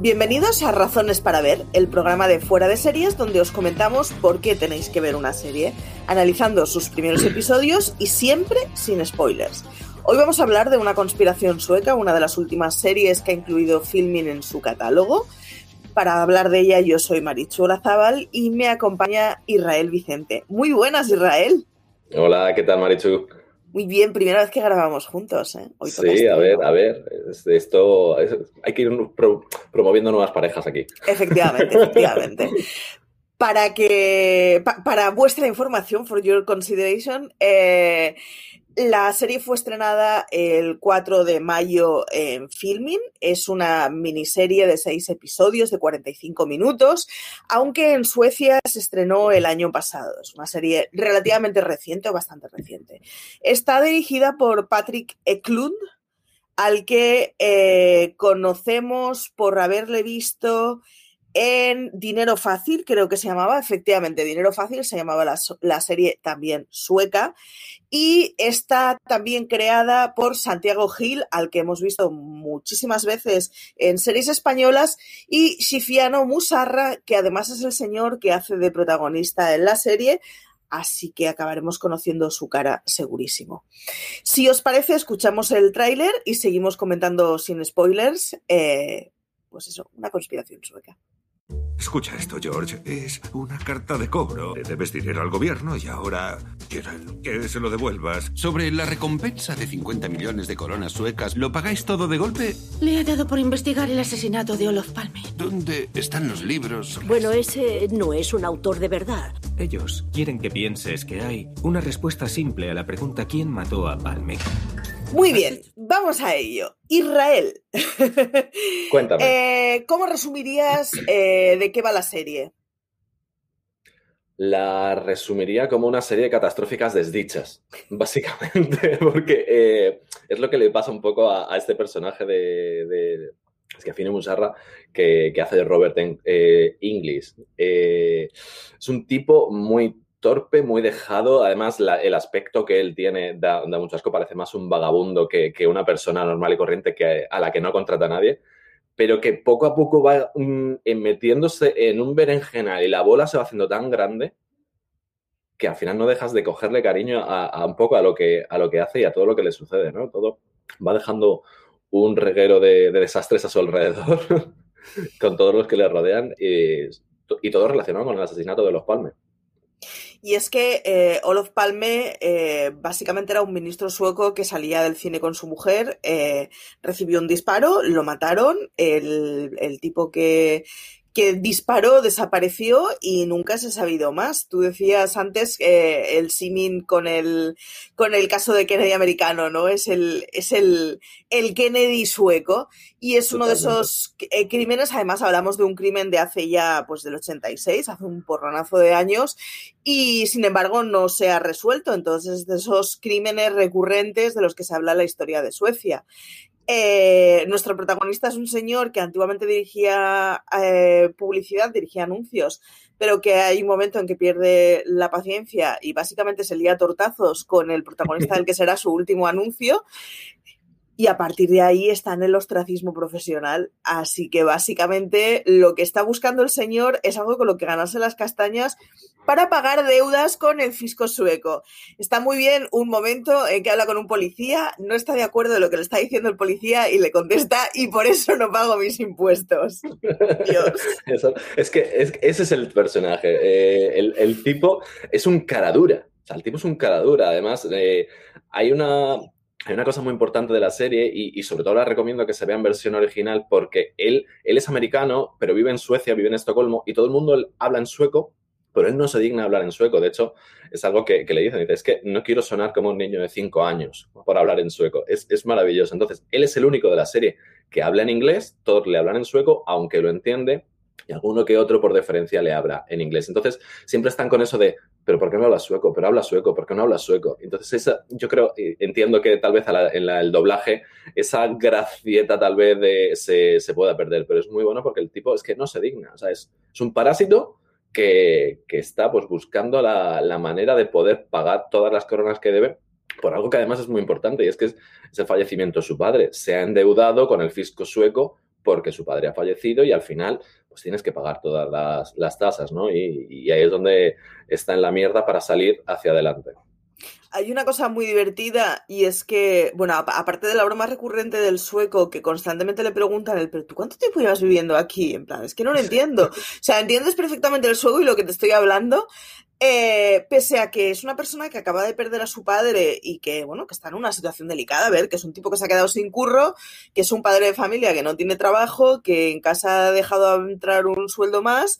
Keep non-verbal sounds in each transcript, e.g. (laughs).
Bienvenidos a Razones para Ver, el programa de Fuera de Series donde os comentamos por qué tenéis que ver una serie, analizando sus primeros episodios y siempre sin spoilers. Hoy vamos a hablar de una conspiración sueca, una de las últimas series que ha incluido Filming en su catálogo. Para hablar de ella yo soy Marichu Olazábal y me acompaña Israel Vicente. Muy buenas, Israel. Hola, ¿qué tal, Marichu? Muy bien, primera vez que grabamos juntos. ¿eh? sí, a ver, a ver. Esto hay que ir promoviendo nuevas parejas aquí. Efectivamente, (laughs) efectivamente. para que, para vuestra información, for your consideration, eh, la serie fue estrenada el 4 de mayo en Filming. Es una miniserie de seis episodios de 45 minutos, aunque en Suecia se estrenó el año pasado. Es una serie relativamente reciente o bastante reciente. Está dirigida por Patrick Eklund, al que eh, conocemos por haberle visto en Dinero Fácil, creo que se llamaba, efectivamente, Dinero Fácil se llamaba la, serie también sueca y está también creada por Santiago Gil, al que hemos visto muchísimas veces en series españolas, y Shifiano Musarra, que además es el señor que hace de protagonista en la serie, así que acabaremos conociendo su cara segurísimo. Si os parece, escuchamos el tráiler y seguimos comentando sin spoilers. Eh, pues eso, una conspiración sueca. Escucha esto, George. Es una carta de cobro. Le debes dinero al gobierno y ahora quieren que se lo devuelvas. Sobre la recompensa de 50 millones de coronas suecas, ¿lo pagáis todo de golpe? Le ha dado por investigar el asesinato de Olof Palme. ¿Dónde están los libros? Bueno, ese no es un autor de verdad. Ellos quieren que pienses que hay una respuesta simple a la pregunta ¿quién mató a Palme? Muy bien, vamos a ello. Israel. (laughs) Cuéntame. Eh, ¿Cómo resumirías eh, de qué va la serie? La resumiría como una serie de catastróficas desdichas, (laughs) básicamente, (laughs) porque eh, es lo que le pasa un poco a, este personaje de, es que Fine Musarra que, que, hace de Robert Inglis. es un tipo muy torpe, muy dejado. Además, el aspecto que él tiene da, mucho asco. Parece más un vagabundo que, una persona normal y corriente que, a la que no contrata a nadie. Pero que poco a poco va mm, metiéndose en un berenjenal y la bola se va haciendo tan grande que al final no dejas de cogerle cariño a, un poco a lo, que, a lo que hace y a todo lo que le sucede, ¿no? Todo va dejando un reguero de, desastres a su alrededor (laughs) con todos los que le rodean y, y todo relacionado con el asesinato de los Palmes. Y es que eh, Olof Palme eh, básicamente era un ministro sueco que salía del cine con su mujer, eh, recibió un disparo, lo mataron, el, el tipo que, que disparó, desapareció y nunca se ha sabido más. Tú decías antes eh, el simin con el, con el caso de Kennedy americano, ¿no? Es el, es el, el Kennedy sueco y es uno de esos eh, crímenes. Además, hablamos de un crimen de hace ya, pues del 86, hace un porronazo de años y sin embargo no se ha resuelto. Entonces, de esos crímenes recurrentes de los que se habla en la historia de Suecia. Eh, nuestro protagonista es un señor que antiguamente dirigía eh, publicidad, dirigía anuncios, pero que hay un momento en que pierde la paciencia y básicamente se lía tortazos con el protagonista del que será su último anuncio y a partir de ahí está en el ostracismo profesional. Así que básicamente lo que está buscando el señor es algo con lo que ganarse las castañas para pagar deudas con el fisco sueco. Está muy bien un momento en que habla con un policía, no está de acuerdo de lo que le está diciendo el policía y le contesta y por eso no pago mis impuestos. (laughs) Dios. es que ese es el personaje. Eh, el, tipo es un caradura. O sea, el tipo es un caradura. Además, eh, hay una hay una cosa muy importante de la serie y, sobre todo la recomiendo que se vea en versión original porque él, él es americano, pero vive en Suecia, vive en Estocolmo y todo el mundo habla en sueco, pero él no se digna hablar en sueco. De hecho, es algo que, le dicen. Dice, es que no quiero sonar como un niño de cinco años por hablar en sueco. Es, es, maravilloso. Entonces, él es el único de la serie que habla en inglés, todos le hablan en sueco, aunque lo entiende, y alguno que otro por deferencia le habla en inglés. Entonces, siempre están con eso de, pero ¿por qué no habla sueco? Pero habla sueco, ¿por qué no habla sueco? Entonces, esa, yo creo, entiendo que tal vez en el doblaje esa gracieta tal vez se, se, pueda perder, pero es muy bueno porque el tipo es que no se digna, o sea, es, es un parásito que, que, está pues buscando la, la manera de poder pagar todas las coronas que debe por algo que además es muy importante y es que es, es el fallecimiento de su padre. Se ha endeudado con el fisco sueco porque su padre ha fallecido y al final pues tienes que pagar todas las, las tasas, ¿no? Y, y ahí es donde está en la mierda para salir hacia adelante. Hay una cosa muy divertida y es que, bueno, aparte de la broma recurrente del sueco que constantemente le preguntan, el, pero ¿tú cuánto tiempo llevas viviendo aquí? En plan, es que no lo (laughs) entiendo. O sea, entiendes perfectamente el sueco y lo que te estoy hablando, eh, pese a que es una persona que acaba de perder a su padre y que, bueno, que está en una situación delicada, a ver, que es un tipo que se ha quedado sin curro, que es un padre de familia que no tiene trabajo, que en casa ha dejado entrar un sueldo más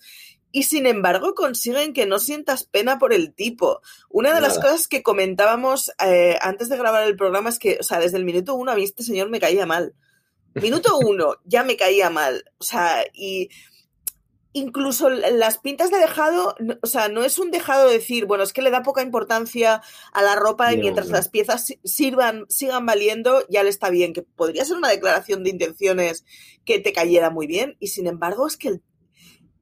y sin embargo consiguen que no sientas pena por el tipo. Una de las cosas que comentábamos eh, antes de grabar el programa es que, o sea, desde el minuto uno a mí este señor me caía mal. Minuto uno ya me caía mal. O sea, y incluso las pintas de dejado, o sea, no es un dejado de decir, bueno, es que le da poca importancia a la ropa y mientras las piezas sirvan, sigan valiendo, ya le está bien, que podría ser una declaración de intenciones que te cayera muy bien, y sin embargo es que el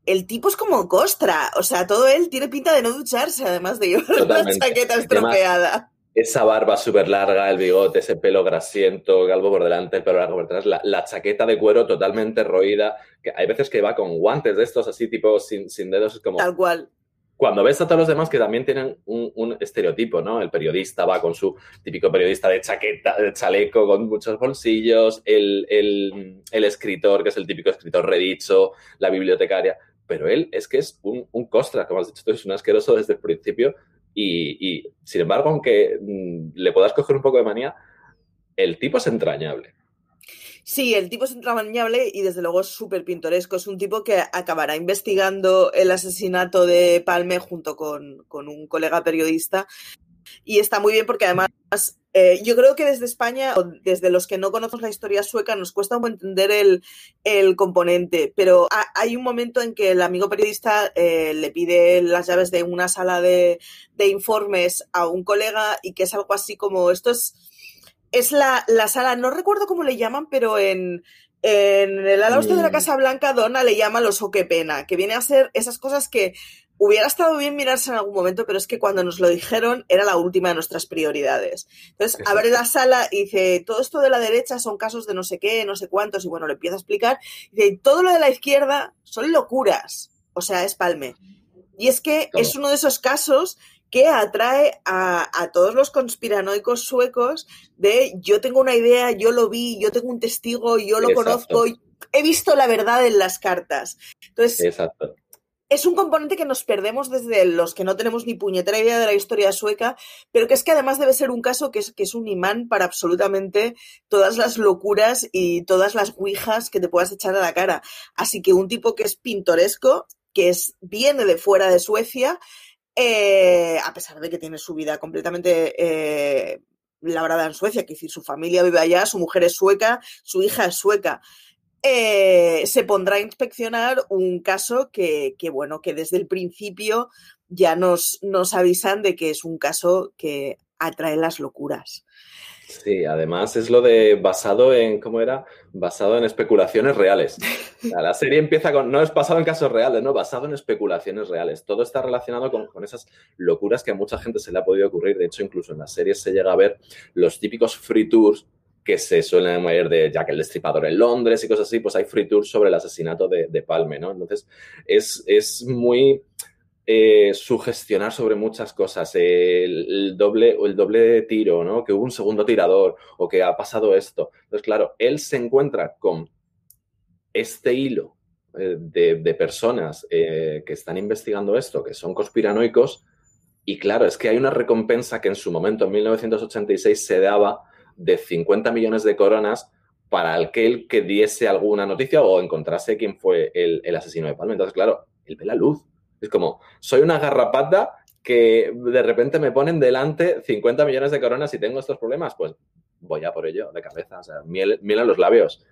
el tipo es como costra, o sea, todo él tiene pinta de no ducharse, además de llevar una chaqueta estropeada. Esa barba súper larga, el bigote, ese pelo grasiento, galvo por delante, el pelo largo por detrás, la, chaqueta de cuero totalmente roída, que hay veces que va con guantes de estos así, tipo sin, sin dedos, como... Tal cual cuando ves a todos los demás que también tienen un, estereotipo, ¿no? El periodista va con su típico periodista de chaqueta, de chaleco con muchos bolsillos, el, el escritor, que es el típico escritor redicho, la bibliotecaria pero él es que es un, un costra, como has dicho tú, es un asqueroso desde el principio y, sin embargo, aunque mm, le puedas coger un poco de manía, el tipo es entrañable. Sí, el tipo es entrañable y desde luego es súper pintoresco. Es un tipo que acabará investigando el asesinato de Palme junto con, con un colega periodista. Y está muy bien porque además eh, yo creo que desde España, desde los que no conocemos la historia sueca, nos cuesta un entender el, componente, pero hay un momento en que el amigo periodista eh, le pide las llaves de una sala de, informes a un colega y que es algo así como, esto es, es la, sala, no recuerdo cómo le llaman, pero en, en el ala de la mm. Casa Blanca, Donna le llama los o qué pena, que viene a ser esas cosas que hubiera estado bien mirarse en algún momento, pero es que cuando nos lo dijeron era la última de nuestras prioridades. Entonces, abre la sala y dice, todo esto de la derecha son casos de no sé qué, no sé cuántos, y bueno, le empieza a explicar. Y dice, todo lo de la izquierda son locuras. O sea, es palme. Y es que es uno de esos casos que atrae a, todos los conspiranoicos suecos de yo tengo una idea, yo lo vi, yo tengo un testigo, yo lo conozco, he visto la verdad en las cartas. Entonces, Exacto es un componente que nos perdemos desde los que no tenemos ni puñetera idea de la historia sueca, pero que es que además debe ser un caso que es, que es un imán para absolutamente todas las locuras y todas las guijas que te puedas echar a la cara. Así que un tipo que es pintoresco, que es, viene de fuera de Suecia, eh, a pesar de que tiene su vida completamente eh, labrada en Suecia, que decir, su familia vive allá, su mujer es sueca, su hija es sueca. Eh, se pondrá a inspeccionar un caso que, bueno, que desde el principio ya nos, nos avisan de que es un caso que atrae las locuras. Sí, además es lo de basado en, ¿cómo era? Basado en especulaciones reales. La serie empieza con, no es basado en casos reales, no, basado en especulaciones reales. Todo está relacionado con, con, esas locuras que a mucha gente se le ha podido ocurrir. De hecho, incluso en la serie se llega a ver los típicos free tours que se suelen mover de Jack el Destripador en Londres y cosas así, pues hay free tours sobre el asesinato de, Palme, ¿no? Entonces, es, muy eh, sugestionar sobre muchas cosas, el, doble o el doble tiro, ¿no? Que hubo un segundo tirador o que ha pasado esto. Entonces, claro, él se encuentra con este hilo eh, de, personas eh, que están investigando esto, que son conspiranoicos, y claro, es que hay una recompensa que en su momento, en 1986, se daba de 50 millones de coronas para aquel que diese alguna noticia o encontrase quién fue el, asesino de Palma. Entonces, claro, él ve la luz. Es como, soy una garrapata que de repente me ponen delante 50 millones de coronas y tengo estos problemas, pues voy a por ello de cabeza. O sea, miel, miel los labios.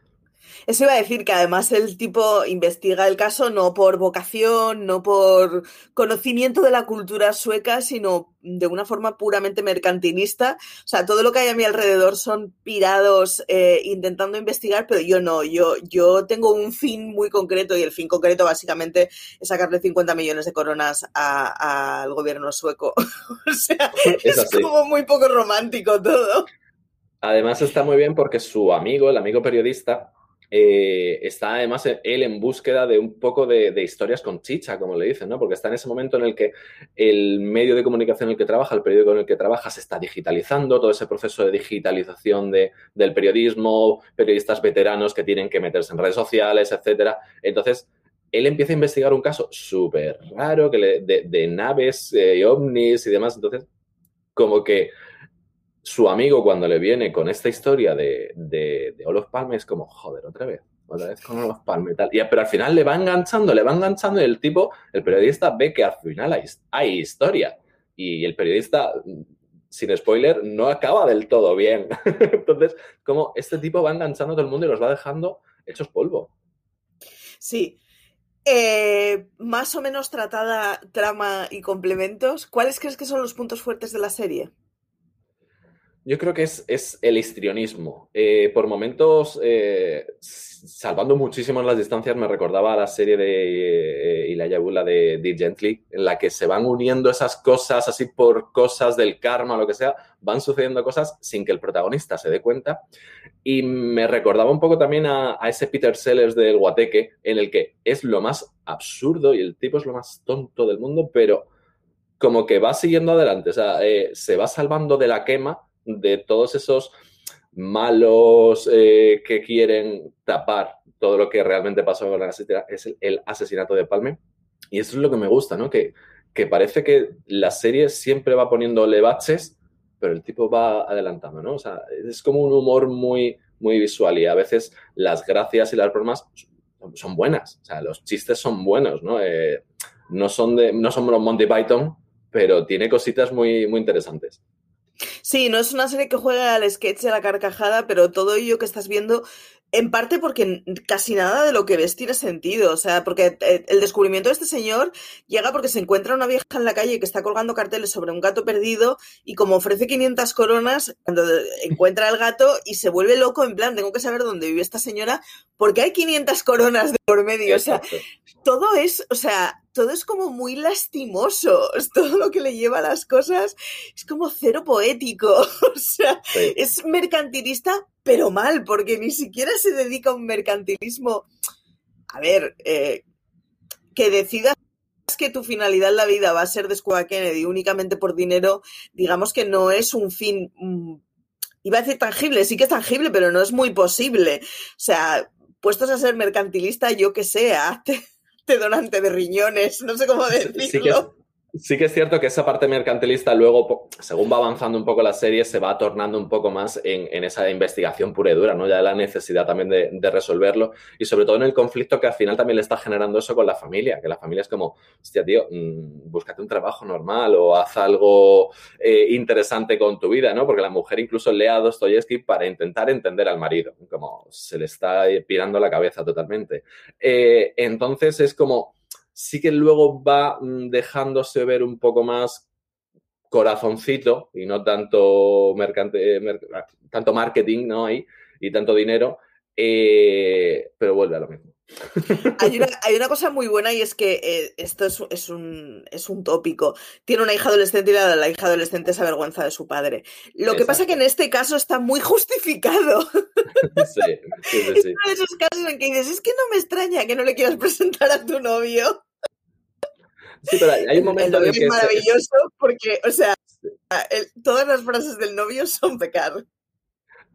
Eso iba a decir que además el tipo investiga el caso no por vocación, no por conocimiento de la cultura sueca, sino de una forma puramente mercantilista. O sea, todo lo que hay a mi alrededor son pirados eh, intentando investigar, pero yo no, yo, yo tengo un fin muy concreto y el fin concreto básicamente es sacarle 50 millones de coronas al gobierno sueco. (laughs) o sea, (laughs) es como muy poco romántico todo. Además está muy bien porque su amigo, el amigo periodista, eh, está además él en búsqueda de un poco de, historias con chicha, como le dicen, ¿no? Porque está en ese momento en el que el medio de comunicación en el que trabaja, el periódico en el que trabaja, se está digitalizando, todo ese proceso de digitalización de, del periodismo, periodistas veteranos que tienen que meterse en redes sociales, etcétera. Entonces, él empieza a investigar un caso súper raro que de, naves, eh, ovnis y demás. Entonces, como que su amigo cuando le viene con esta historia de, de, de Olof Palme es como, joder, otra vez, otra vez con Olof Palme y tal. Y, pero al final le va enganchando, le va enganchando y el tipo, el periodista ve que al final hay, hay historia. Y el periodista, sin spoiler, no acaba del todo bien. (laughs) Entonces, como este tipo va enganchando a todo el mundo y los va dejando hechos polvo. Sí, eh, más o menos tratada trama y complementos, ¿cuáles crees que son los puntos fuertes de la serie? Yo creo que es, es el histrionismo. Eh, por momentos, eh, salvando muchísimo las distancias, me recordaba a la serie de eh, Ilaya Bula de Deep Gently, en la que se van uniendo esas cosas así por cosas del karma o lo que sea, van sucediendo cosas sin que el protagonista se dé cuenta. Y me recordaba un poco también a, a ese Peter Sellers del Guateque, en el que es lo más absurdo y el tipo es lo más tonto del mundo, pero como que va siguiendo adelante, o sea, se va salvando de la quema de todos esos malos eh, que quieren tapar todo lo que realmente pasó con la es el, asesinato de Palme. Y eso es lo que me gusta, ¿no? Que, que parece que la serie siempre va poniéndole baches, pero el tipo va adelantando, ¿no? O sea, es como un humor muy, muy visual y a veces las gracias y las bromas son buenas, o sea, los chistes son buenos, ¿no? Eh, no son de, no son los Monty Python, pero tiene cositas muy, muy interesantes. Sí, no es una serie que juega al sketch de la carcajada, pero todo ello que estás viendo, en parte porque casi nada de lo que ves tiene sentido. O sea, porque el descubrimiento de este señor llega porque se encuentra una vieja en la calle que está colgando carteles sobre un gato perdido y como ofrece 500 coronas, cuando (laughs) encuentra el gato y se vuelve loco, en plan, tengo que saber dónde vive esta señora porque hay 500 coronas de por medio. O sea, todo es, o sea, todo es como muy lastimoso. Todo lo que le lleva a las cosas es como cero poético. (laughs) O sea, sí. es mercantilista, pero mal, porque ni siquiera se dedica a un mercantilismo. A ver, eh, que decidas que tu finalidad en la vida va a ser descubrir a Kennedy únicamente por dinero, digamos que no es un fin. Mmm, iba a decir tangible, sí que es tangible, pero no es muy posible. O sea, puestos a ser mercantilista, yo que sé, hazte (laughs) donante de riñones, no sé cómo decirlo. Sí que, sí que, es cierto que esa parte mercantilista luego, según va avanzando un poco la serie, se va tornando un poco más en, en esa investigación pura y dura, ¿no? Ya de la necesidad también de, resolverlo y sobre todo en el conflicto que al final también le está generando eso con la familia, que la familia es como, hostia, tío, mmm, búscate un trabajo normal o haz algo eh, interesante con tu vida, ¿no? Porque la mujer incluso lee a Dostoyevsky para intentar entender al marido, como se le está pirando la cabeza totalmente. Eh, entonces es como sí que luego va mm, dejándose ver un poco más corazoncito y no tanto, mercante, mer tanto marketing ¿no? Ahí, y tanto dinero, eh, pero vuelve a lo mismo. Hay una, (laughs) hay una, cosa muy buena y es que eh, esto es, es, un, es, un, tópico. Tiene una hija adolescente y la, la hija adolescente se avergüenza de su padre. Lo Exacto. que pasa es que en este caso está muy justificado. (laughs) Sí, sí, sí, (laughs) es uno de esos casos en que dices, es que no me extraña que no le quieras presentar a tu novio. Sí, pero hay un momento el novio en que es maravilloso porque, o sea, el, todas las frases del novio son pecar.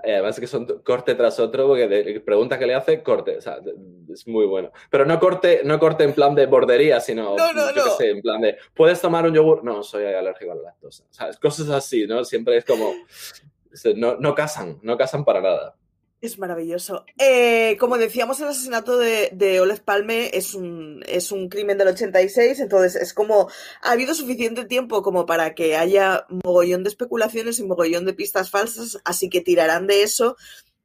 Eh, además que son corte tras otro, porque de, pregunta que le hace, corte. O sea, es muy bueno. Pero no corte, no corte en plan de bordería, sino no, no, yo no. sé, en plan de ¿puedes tomar un yogur? No, soy alérgico a la lactosa. O sea, cosas así, ¿no? Siempre es como. No, no casan, no casan para nada. Es maravilloso. Eh, como decíamos, el asesinato de, de Palme es un, es un crimen del 86, entonces es como ha habido suficiente tiempo como para que haya mogollón de especulaciones y mogollón de pistas falsas, así que tirarán de eso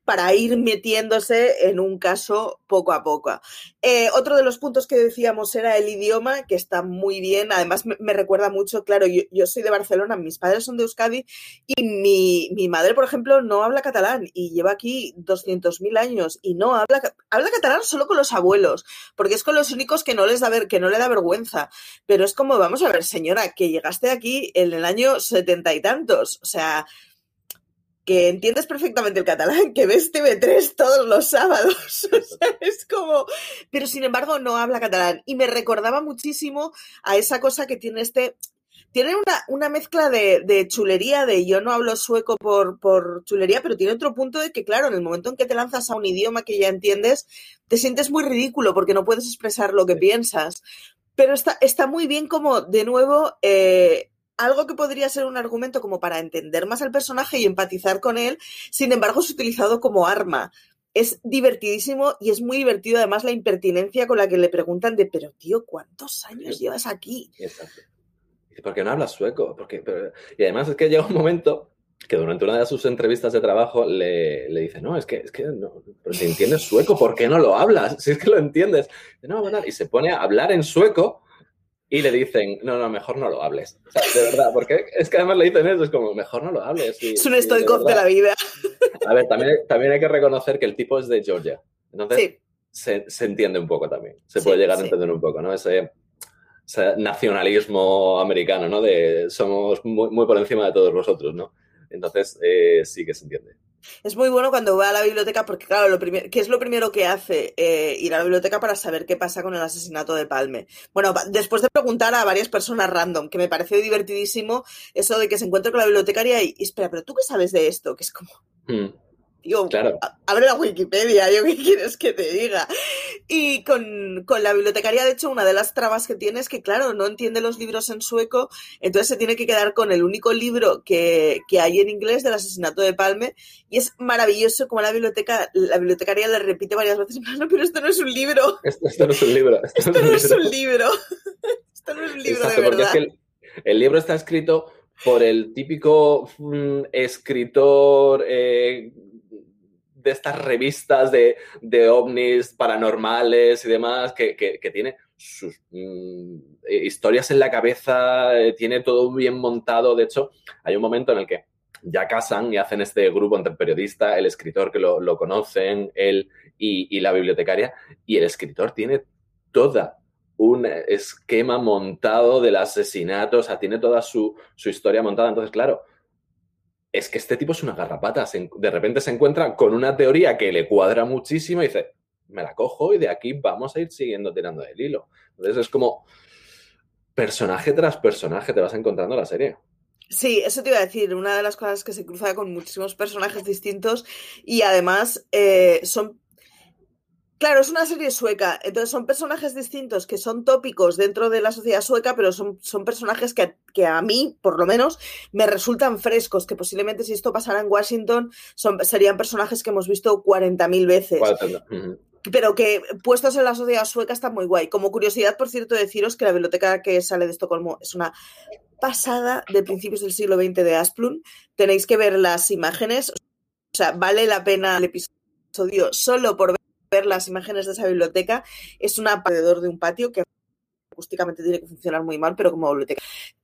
para ir metiéndose en un caso poco a poco. Eh, otro de los puntos que decíamos era el idioma, que está muy bien. Además, me, recuerda mucho, claro, yo, yo, soy de Barcelona, mis padres son de Euskadi y mi, mi madre, por ejemplo, no habla catalán y lleva aquí 200.000 años y no habla, habla catalán solo con los abuelos, porque es con los únicos que no les da ver, que no le da vergüenza. Pero es como, vamos a ver, señora, que llegaste aquí en el año setenta y tantos, o sea, que entiendes perfectamente el catalán, que ves TV3 todos los sábados. (laughs) O sea, es como. Pero sin embargo, no habla catalán. Y me recordaba muchísimo a esa cosa que tiene este. Tiene una, una mezcla de, de chulería, de yo no hablo sueco por, por chulería, pero tiene otro punto de que, claro, en el momento en que te lanzas a un idioma que ya entiendes, te sientes muy ridículo porque no puedes expresar lo que piensas. Pero está, está muy bien como, de nuevo, eh, algo que podría ser un argumento como para entender más al personaje y empatizar con él, sin embargo es utilizado como arma. Es divertidísimo y es muy divertido además la impertinencia con la que le preguntan de, pero tío, ¿cuántos años llevas aquí? Exacto. ¿Por qué no hablas sueco? Porque, pero- Y además es que llega un momento que durante una de sus entrevistas de trabajo le, le dice, no, es que, es que no, pero si entiendes sueco, ¿por qué no lo hablas? Si es que lo entiendes. No, bueno, y se pone a hablar en sueco y le dicen, no, no, mejor no lo hables. O sea, de verdad, porque es que además le dicen eso, es como, mejor no lo hables. Y- Es un y de de la vida. A ver, también, también hay que reconocer que el tipo es de Georgia. Entonces, Sí, se, se entiende un poco también. Se Sí, puede llegar a entender un poco, ¿no? Ese, ese nacionalismo americano, ¿no? De somos muy, muy por encima de todos vosotros, ¿no? Entonces, eh, sí que se entiende. Es muy bueno cuando va a la biblioteca porque, claro, lo ¿qué es lo primero que hace? Eh, ir a la biblioteca para saber qué pasa con el asesinato de Palme. Bueno, después de preguntar a varias personas random, que me pareció divertidísimo eso de que se encuentra con la bibliotecaria y, espera, pero ¿tú qué sabes de esto? Que es como, Mm, claro. abre la Wikipedia, yo qué quieres que te diga. Y con, con la bibliotecaria, de hecho, una de las trabas que tiene es que, claro, no entiende los libros en sueco, entonces se tiene que quedar con el único libro que, que hay en inglés del asesinato de Palme, y es maravilloso como la biblioteca, la bibliotecaria le repite varias veces, no, pero esto no es un libro, Esto, esto no es un libro. Esto, esto no es un libro, (laughs) esto no es un libro Exacto, de es verdad. que el, el libro está escrito por el típico mm, escritor eh, de estas revistas de, de ovnis paranormales y demás, que, que- tiene sus mm, eh, historias en la cabeza, eh, tiene todo bien montado. De hecho, hay un momento en el que ya casan y hacen este grupo entre el periodista, el escritor que lo, lo conocen, él y, y la bibliotecaria, y el escritor tiene toda un esquema montado del asesinato, o sea, tiene toda su, su historia montada. Entonces, claro, es que este tipo es una garrapata. De repente se encuentra con una teoría que le cuadra muchísimo y dice, me la cojo y de aquí vamos a ir siguiendo tirando del hilo. Entonces es como personaje tras personaje te vas encontrando en la serie. Sí, eso te iba a decir, una de las cosas que se cruza con muchísimos personajes distintos y además eh, son... Claro, es una serie sueca, entonces son personajes distintos que son tópicos dentro de la sociedad sueca, pero son, son personajes que, que a mí, por lo menos, me resultan frescos, que posiblemente si esto pasara en Washington son, serían personajes que hemos visto 40.000 veces ¿Cuál te- Ujú. pero que puestos en la sociedad sueca está muy guay. Como curiosidad, por cierto, deciros que la biblioteca que sale de Estocolmo es una pasada de principios del siglo XX de Asplund. Tenéis que ver las imágenes. O sea, vale la pena el episodio solo por ver las imágenes de esa biblioteca. Es un alrededor de un patio que acústicamente tiene que funcionar muy mal, pero como biblioteca.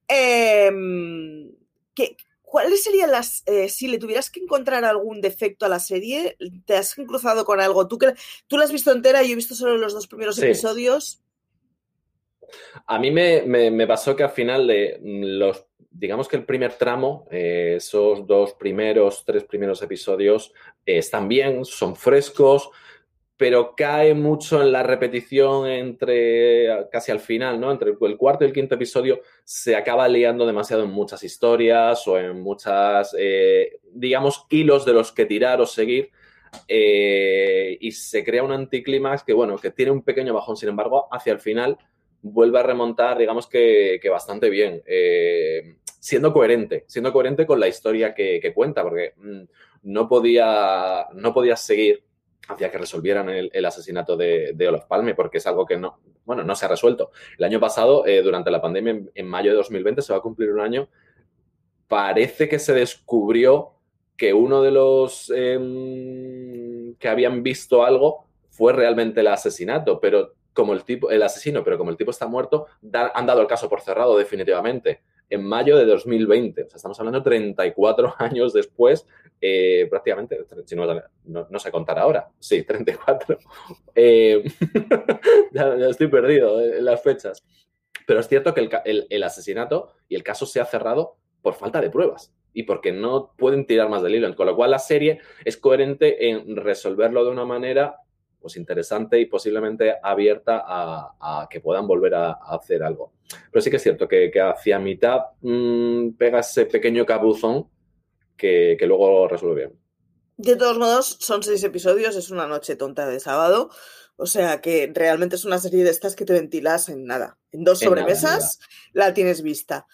Em, ¿qué- ¿Cuáles serían las, eh, si le tuvieras que encontrar algún defecto a la serie, te has cruzado con algo? Tú que tú la has visto entera y yo he visto solo los dos primeros Sí. episodios. A mí me, me- me pasó que al final de mm, los, digamos que el primer tramo, eh, esos dos primeros, tres primeros episodios eh, están bien, son frescos, pero cae mucho en la repetición entre casi al final, ¿no? Entre el cuarto y el quinto episodio se acaba liando demasiado en muchas historias o en muchas, eh, digamos, hilos de los que tirar o seguir. eh, y se crea un anticlímax que, bueno, que tiene un pequeño bajón. Sin embargo, hacia el final vuelve a remontar, digamos que, bastante bien, eh, siendo coherente, siendo coherente con la historia que, que cuenta, porque mm, no, podía, no podía seguir hacia que resolvieran el, asesinato de, de Olof Palme, porque es algo que no, bueno, no se ha resuelto. El año pasado, eh, durante la pandemia, en, mayo de 2020, se va a cumplir un año, parece que se descubrió que uno de los em, que habían visto algo fue realmente el asesinato, pero como el tipo, el asesino, pero como el tipo está muerto, han dado el caso por cerrado definitivamente. En mayo de 2020, o sea, estamos hablando 34 (laughs) años después, eh, prácticamente, si no, no, no sé contar ahora, sí, 34. (laughs) Eh, (laughs) ya, estoy perdido en las fechas. Pero es cierto que el- el asesinato y el caso se ha cerrado por falta de pruebas. y porque no pueden tirar más del hilo. Con lo cual la serie es coherente en resolverlo de una manera pues interesante y posiblemente abierta a, que puedan volver a, hacer algo. Pero sí que es cierto que, hacia mitad mm, pega ese pequeño cabuzón que, que luego resuelve bien. De todos modos, son seis episodios, es una noche tonta de sábado. O sea que realmente es una serie de estas que te ventilas en nada. En dos sobremesas la tienes vista.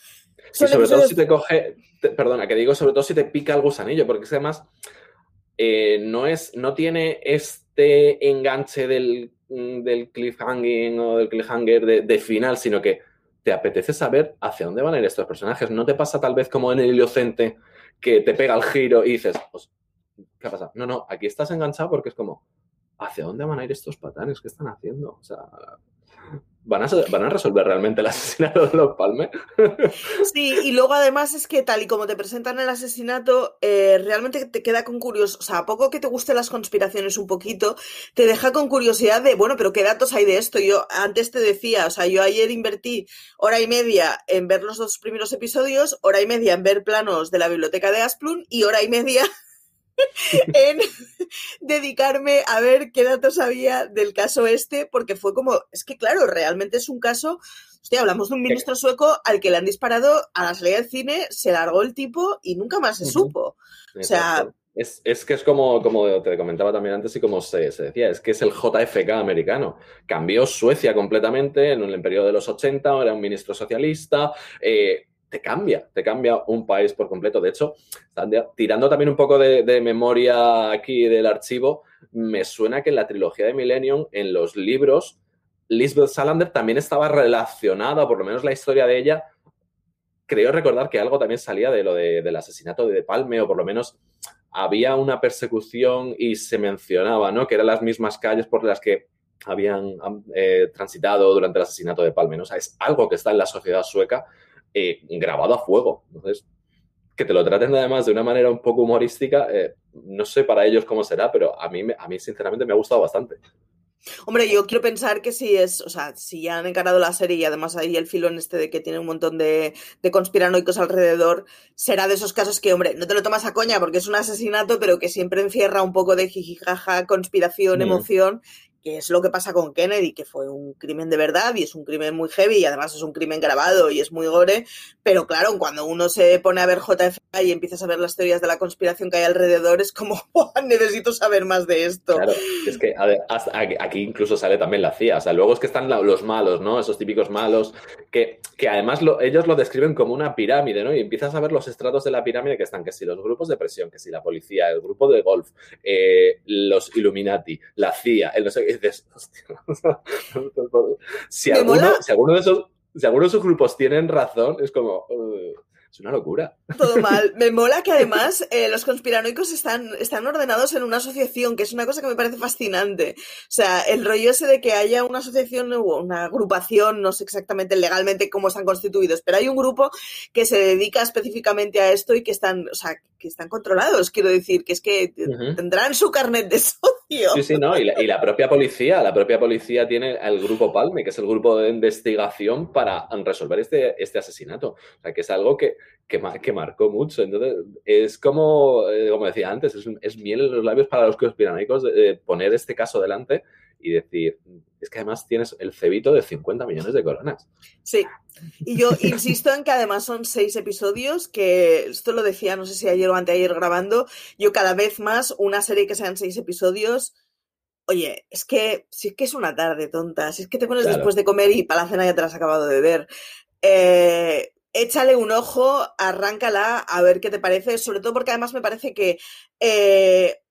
y sobre todo si te coge, perdona, que digo sobre todo si te pica el gusanillo, porque es que además eh, no, es, no tiene este enganche del, mm, del cliffhanger o del cliffhanger de, final, sino que te apetece saber hacia dónde van a ir estos personajes. No te pasa tal vez como en el Iliocente que te pega el giro y dices, pues, ¿qué pasa? No, no, aquí estás enganchado porque es como, ¿hacia dónde van a ir estos patanes? ¿Qué están haciendo? O sea, ¿Van a, ¿Van a, resolver realmente el asesinato de los Palme? (laughs) Sí, y luego además es que tal y como te presentan el asesinato, eh, realmente te queda con curiosidad, o sea, a poco que te gusten las conspiraciones un poquito, te deja con curiosidad de, bueno, pero ¿qué datos hay de esto? Yo antes te decía, o sea, yo ayer invertí hora y media en ver los dos primeros episodios, hora y media en ver planos de la biblioteca de Asplund y hora y media (laughs) en dedicarme a ver qué datos había del caso este, porque fue como, es que claro, realmente es un caso, hostia, hablamos de un ministro sueco al que le han disparado a la salida del cine, se largó el tipo y nunca más se supo. O sea... Es, es, que es como, como te comentaba también antes y como se, se, decía, es que es el JFK americano. Cambió Suecia completamente en el periodo de los 80, era un ministro socialista, eh, te cambia, te cambia un país por completo. De hecho, tirando también un poco de, memoria aquí del archivo, me suena que en la trilogía de Millennium, en los libros, Lisbeth Salander también estaba relacionada, por lo menos la historia de ella, creo recordar que algo también salía de lo del asesinato de, de Palme, o por lo menos había una persecución y se mencionaba, ¿no? Que eran las mismas calles por las que habían eh, transitado durante el asesinato de Palme, ¿no? O sea, es algo que está en la sociedad sueca eh, grabado a fuego. Entonces, que te lo traten además de una manera un poco humorística, eh, no sé para ellos cómo será, pero a mí, a mí sinceramente me ha gustado bastante. Hombre, yo quiero pensar que si es, o sea, si ya han encarado la serie y además hay el filón este de que tiene un montón de, de conspiranoicos alrededor, será de esos casos que, hombre, no te lo tomas a coña porque es un asesinato, pero que siempre encierra un poco de jijijaja, conspiración, mm. emoción que es lo que pasa con Kennedy, que fue un crimen de verdad y es un crimen muy heavy y además es un crimen grabado y es muy gore, pero claro, cuando uno se pone a ver JFK y empiezas a ver las teorías de la conspiración que hay alrededor, es como, (laughs) necesito saber más de esto. Claro, es que aquí incluso sale también la CIA, o sea, luego es que están los malos, ¿no? Esos típicos malos, que, que además ellos lo describen como una pirámide, ¿no? Y empiezas a ver los estratos de la pirámide que están, que si los grupos de presión, que si la policía, el grupo de golf, eh, los Illuminati, la CIA, el no sé (laughs) si, alguno, si, alguno, de esos, si alguno de esos grupos tienen razón, es como, es una locura. Todo (laughs) mal. Me mola que además eh, los conspiranoicos están, están ordenados en una asociación, que es una cosa que me parece fascinante. O sea, el rollo ese de que haya una asociación o una agrupación, no sé exactamente legalmente cómo están constituidos, pero hay un grupo que se dedica específicamente a esto y que están, o sea, que están controlados, quiero decir, que es que tendrán su carnet de socio. Sí, sí, no, y la, y la, propia policía, la propia policía tiene el grupo Palme, que es el grupo de investigación para resolver este, este asesinato. O sea, que es algo que, que, que marcó mucho. Entonces, es como, eh, como decía antes, es, es, miel en los labios para los conspiranoicos de, poner este caso delante y decir, es que además tienes el cebito de 50 millones de coronas. Sí, y yo (laughs) insisto en que además son seis episodios, que esto lo decía, no sé si ayer o anteayer grabando, yo cada vez más una serie que sean seis episodios, oye, es que si es que es una tarde tonta, si es que te pones después de comer y para la cena ya te la has acabado de ver. Eh, échale un ojo, arráncala a ver qué te parece, sobre todo porque además me parece que eh,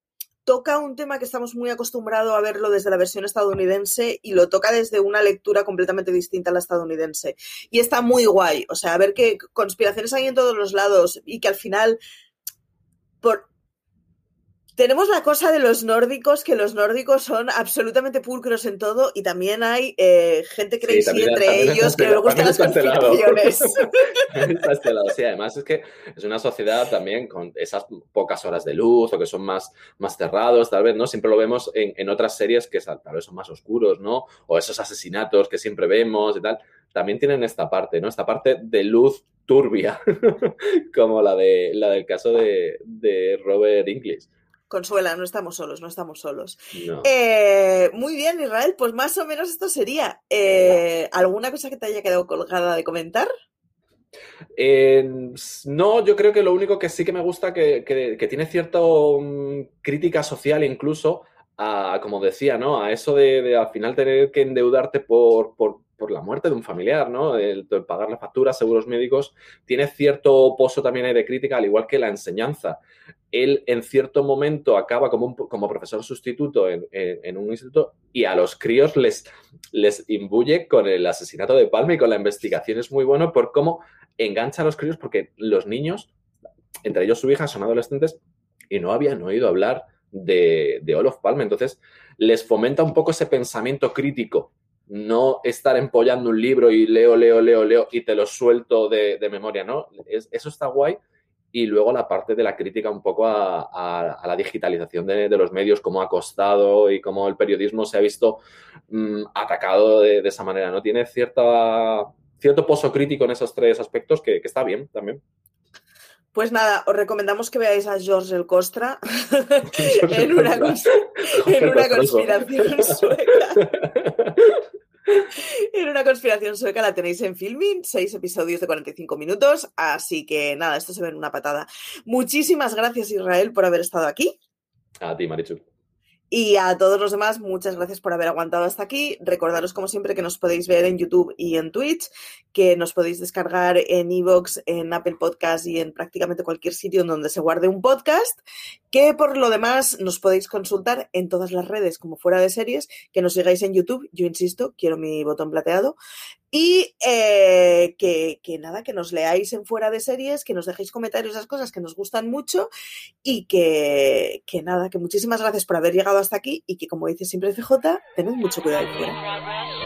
toca un tema que estamos muy acostumbrados a verlo desde la versión estadounidense y lo toca desde una lectura completamente distinta a la estadounidense. Y está muy guay, o sea, a ver qué conspiraciones hay en todos los lados y que al final, por, tenemos la cosa de los nórdicos, que los nórdicos son absolutamente pulcros en todo y también hay eh, gente crazy sí, entre ellos que les gustan las conspiraciones. sí, además es que es una sociedad también con esas pocas horas de luz o que son más, más cerrados, tal vez, ¿no? Siempre lo vemos en, en otras series que tal vez son más oscuros, ¿no? O esos asesinatos que siempre vemos y tal también tienen esta parte, ¿no? Esta parte de luz turbia, (laughs) como la, de, la del caso de, de Robert Inglis. Consuela, no estamos solos, no estamos solos. Eh, muy bien, Israel, pues más o menos esto sería. Eh, ¿Alguna cosa que te haya quedado colgada de comentar? Eh, no, yo creo que lo único que sí que me gusta que, que, tiene cierta mm, crítica social incluso a, como decía, ¿no? A eso de, al final tener que endeudarte por, por, por, la muerte de un familiar, ¿no? El, el, pagar la factura, seguros médicos, tiene cierto pozo también ahí de crítica, al igual que la enseñanza él en cierto momento acaba como, como profesor sustituto en, un instituto y a los críos les, les imbuye con el asesinato de Palma y con la investigación. Es muy bueno por cómo engancha a los críos porque los niños, entre ellos su hija, son adolescentes y no habían oído hablar de, de Olof Palme. Entonces les fomenta un poco ese pensamiento crítico no estar empollando un libro y leo, leo, leo, leo y te lo suelto de, memoria, ¿no? eso está guay y luego la parte de la crítica un poco a, la digitalización de, los medios, cómo ha costado y cómo el periodismo se ha visto mm, atacado de, esa manera. ¿no? Tiene cierta, cierto pozo crítico en esos tres aspectos que, está bien también. Pues nada, os recomendamos que veáis a George el Costra (laughs) en una, en una conspiración sueca. (laughs) (laughs) En una conspiración sueca la tenéis en filming, seis episodios de 45 minutos, así que nada, esto se ve en una patada. Muchísimas gracias Israel por haber estado aquí. A ti, Marichu. Y a todos los demás, muchas gracias por haber aguantado hasta aquí. Recordaros, como siempre, que nos podéis ver en YouTube y en Twitch, que nos podéis descargar en Evox, en Apple Podcast y en prácticamente cualquier sitio en donde se guarde un podcast, que por lo demás nos podéis consultar en todas las redes como fuera de series, que nos sigáis en YouTube. Yo insisto, quiero mi botón plateado. Y eh, que, que, nada, que nos leáis en fuera de series, que nos dejéis comentarios esas cosas que nos gustan mucho y que, que nada, que muchísimas gracias por haber llegado hasta aquí y que como dice siempre CJ, tened mucho cuidado fuera.